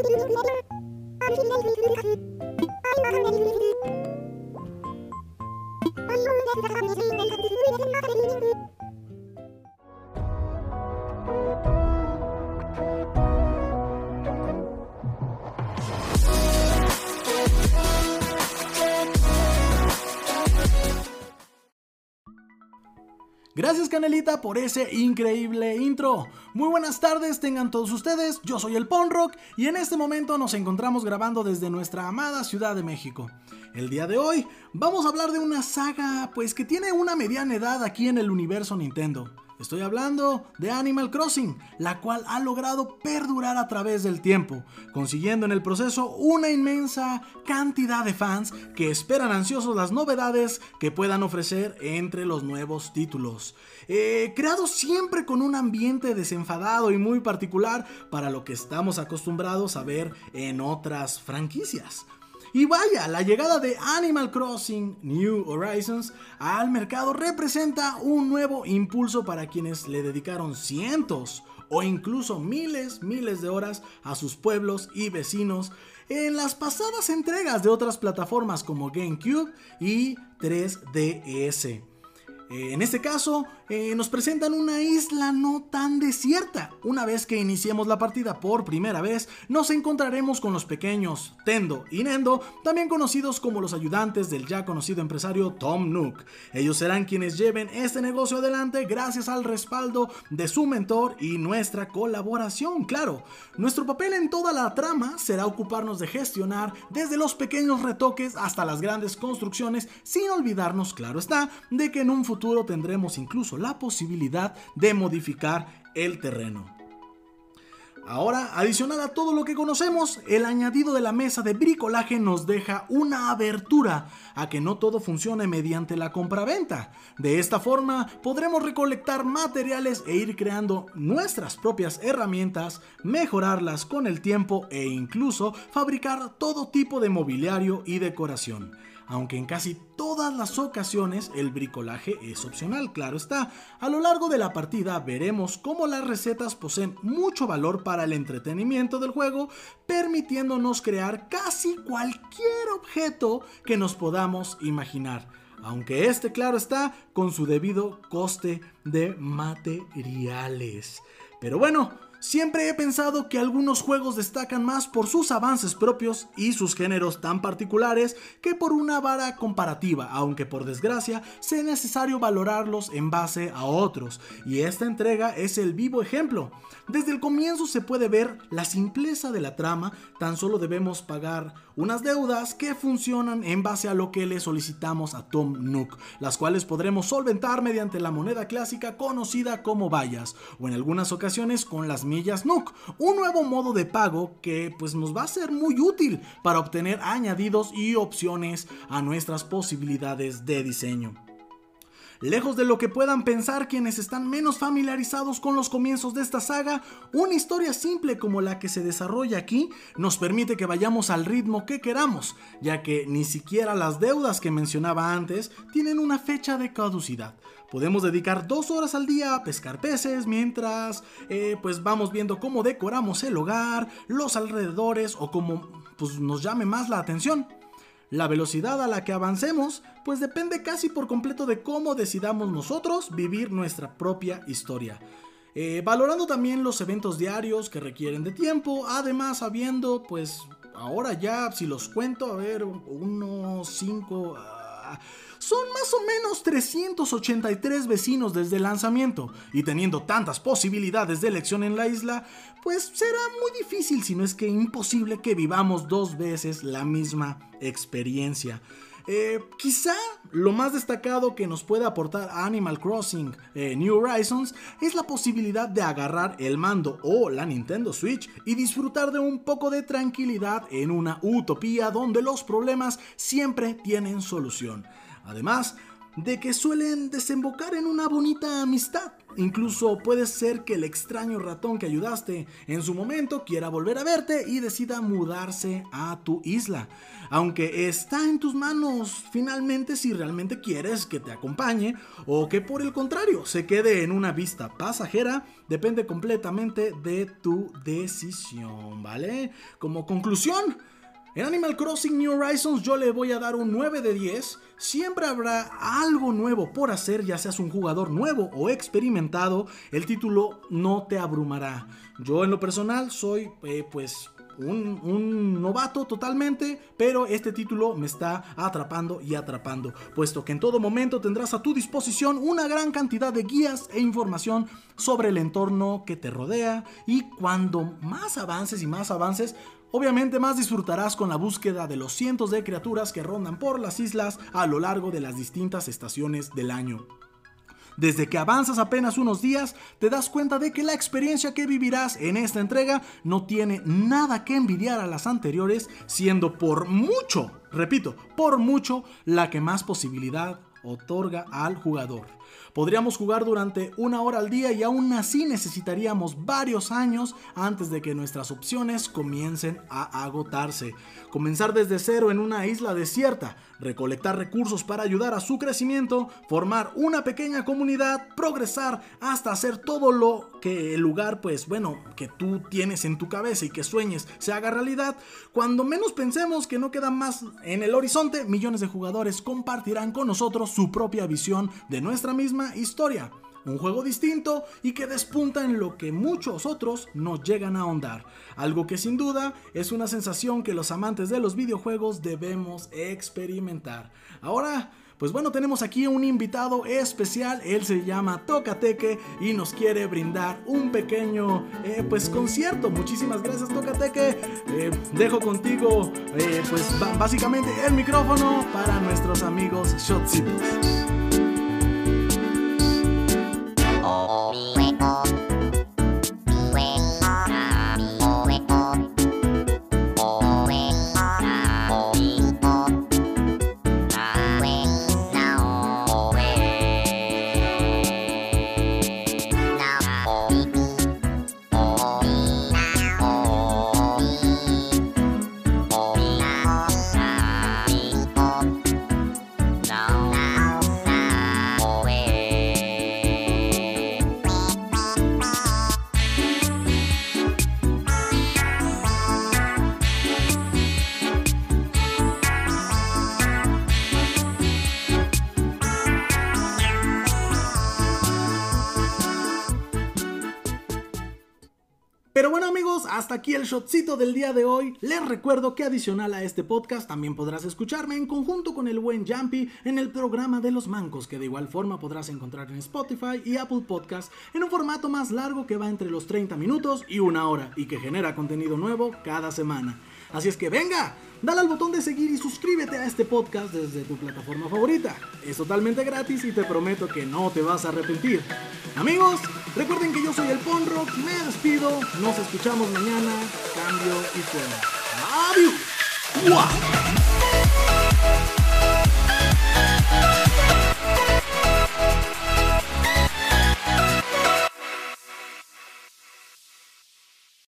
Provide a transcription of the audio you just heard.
I'm not going to be able to do it. I'm not going to be able to do it. I'm not going to. Gracias Canelita por ese increíble intro. Muy buenas tardes tengan todos ustedes, yo soy el Ponrock y en este momento nos encontramos grabando desde nuestra amada Ciudad de México. El día de hoy vamos a hablar de una saga pues que tiene una mediana edad aquí en el universo Nintendo. Estoy hablando de Animal Crossing, la cual ha logrado perdurar a través del tiempo, consiguiendo en el proceso una inmensa cantidad de fans que esperan ansiosos las novedades que puedan ofrecer entre los nuevos títulos. Eh, creado siempre con un ambiente desenfadado y muy particular para lo que estamos acostumbrados a ver en otras franquicias. Y vaya, la llegada de Animal Crossing New Horizons al mercado representa un nuevo impulso para quienes le dedicaron cientos o incluso miles, miles de horas a sus pueblos y vecinos en las pasadas entregas de otras plataformas como GameCube y 3DS. Eh, en este caso, eh, nos presentan una isla no tan desierta. Una vez que iniciemos la partida por primera vez, nos encontraremos con los pequeños Tendo y Nendo, también conocidos como los ayudantes del ya conocido empresario Tom Nook. Ellos serán quienes lleven este negocio adelante gracias al respaldo de su mentor y nuestra colaboración, claro. Nuestro papel en toda la trama será ocuparnos de gestionar desde los pequeños retoques hasta las grandes construcciones, sin olvidarnos, claro está, de que en un futuro tendremos incluso la posibilidad de modificar el terreno. Ahora, adicional a todo lo que conocemos, el añadido de la mesa de bricolaje nos deja una abertura a que no todo funcione mediante la compraventa. De esta forma, podremos recolectar materiales e ir creando nuestras propias herramientas, mejorarlas con el tiempo e incluso fabricar todo tipo de mobiliario y decoración aunque en casi todas las ocasiones el bricolaje es opcional, claro está. A lo largo de la partida veremos cómo las recetas poseen mucho valor para el entretenimiento del juego, permitiéndonos crear casi cualquier objeto que nos podamos imaginar. Aunque este, claro está, con su debido coste de materiales. Pero bueno, Siempre he pensado que algunos juegos destacan más por sus avances propios y sus géneros tan particulares que por una vara comparativa, aunque por desgracia sea necesario valorarlos en base a otros, y esta entrega es el vivo ejemplo. Desde el comienzo se puede ver la simpleza de la trama, tan solo debemos pagar unas deudas que funcionan en base a lo que le solicitamos a Tom Nook, las cuales podremos solventar mediante la moneda clásica conocida como vallas, o en algunas ocasiones con las millas un nuevo modo de pago que pues nos va a ser muy útil para obtener añadidos y opciones a nuestras posibilidades de diseño. Lejos de lo que puedan pensar quienes están menos familiarizados con los comienzos de esta saga, una historia simple como la que se desarrolla aquí nos permite que vayamos al ritmo que queramos, ya que ni siquiera las deudas que mencionaba antes tienen una fecha de caducidad. Podemos dedicar dos horas al día a pescar peces mientras eh, pues vamos viendo cómo decoramos el hogar, los alrededores o como pues, nos llame más la atención. La velocidad a la que avancemos pues depende casi por completo de cómo decidamos nosotros vivir nuestra propia historia. Eh, valorando también los eventos diarios que requieren de tiempo, además habiendo pues ahora ya si los cuento, a ver, unos 5... Son más o menos 383 vecinos desde el lanzamiento, y teniendo tantas posibilidades de elección en la isla, pues será muy difícil, si no es que imposible, que vivamos dos veces la misma experiencia. Eh, quizá lo más destacado que nos puede aportar Animal Crossing eh, New Horizons es la posibilidad de agarrar el mando o la Nintendo Switch y disfrutar de un poco de tranquilidad en una utopía donde los problemas siempre tienen solución. Además, de que suelen desembocar en una bonita amistad. Incluso puede ser que el extraño ratón que ayudaste en su momento quiera volver a verte y decida mudarse a tu isla. Aunque está en tus manos finalmente si realmente quieres que te acompañe o que por el contrario se quede en una vista pasajera, depende completamente de tu decisión, ¿vale? Como conclusión, en Animal Crossing New Horizons yo le voy a dar un 9 de 10. Siempre habrá algo nuevo por hacer, ya seas un jugador nuevo o experimentado, el título no te abrumará. Yo en lo personal soy eh, pues un, un, novato totalmente, pero este título me está atrapando y atrapando, puesto que en todo momento tendrás a tu disposición una gran cantidad de guías e información sobre el entorno que te rodea y cuando más avances y más avances, Obviamente más disfrutarás con la búsqueda de los cientos de criaturas que rondan por las islas a lo largo de las distintas estaciones del año. Desde que avanzas apenas unos días, te das cuenta de que la experiencia que vivirás en esta entrega no tiene nada que envidiar a las anteriores, siendo por mucho, repito, por mucho, la que más posibilidad otorga al jugador. Podríamos jugar durante una hora al día y aún así necesitaríamos varios años antes de que nuestras opciones comiencen a agotarse. Comenzar desde cero en una isla desierta, recolectar recursos para ayudar a su crecimiento, formar una pequeña comunidad, progresar hasta hacer todo lo que el lugar, pues bueno, que tú tienes en tu cabeza y que sueñes se haga realidad. Cuando menos pensemos que no queda más en el horizonte, millones de jugadores compartirán con nosotros su propia visión de nuestra misma historia. Un juego distinto y que despunta en lo que muchos otros no llegan a ahondar. Algo que sin duda es una sensación que los amantes de los videojuegos debemos experimentar. Ahora, pues bueno, tenemos aquí un invitado especial, él se llama Tocateque y nos quiere brindar un pequeño eh, pues concierto. Muchísimas gracias Tocateque. Eh, dejo contigo eh, pues básicamente el micrófono para nuestros amigos Shotsitos. hasta aquí el shotcito del día de hoy. Les recuerdo que adicional a este podcast también podrás escucharme en conjunto con el buen Jumpy en el programa de los mancos, que de igual forma podrás encontrar en Spotify y Apple Podcast en un formato más largo que va entre los 30 minutos y una hora y que genera contenido nuevo cada semana. Así es que venga, dale al botón de seguir y suscríbete a este podcast desde tu plataforma favorita. Es totalmente gratis y te prometo que no te vas a arrepentir. Amigos, recuerden que yo soy el Ponrock, me despido, nos escuchamos mañana, cambio y fuera. ¡Adiós!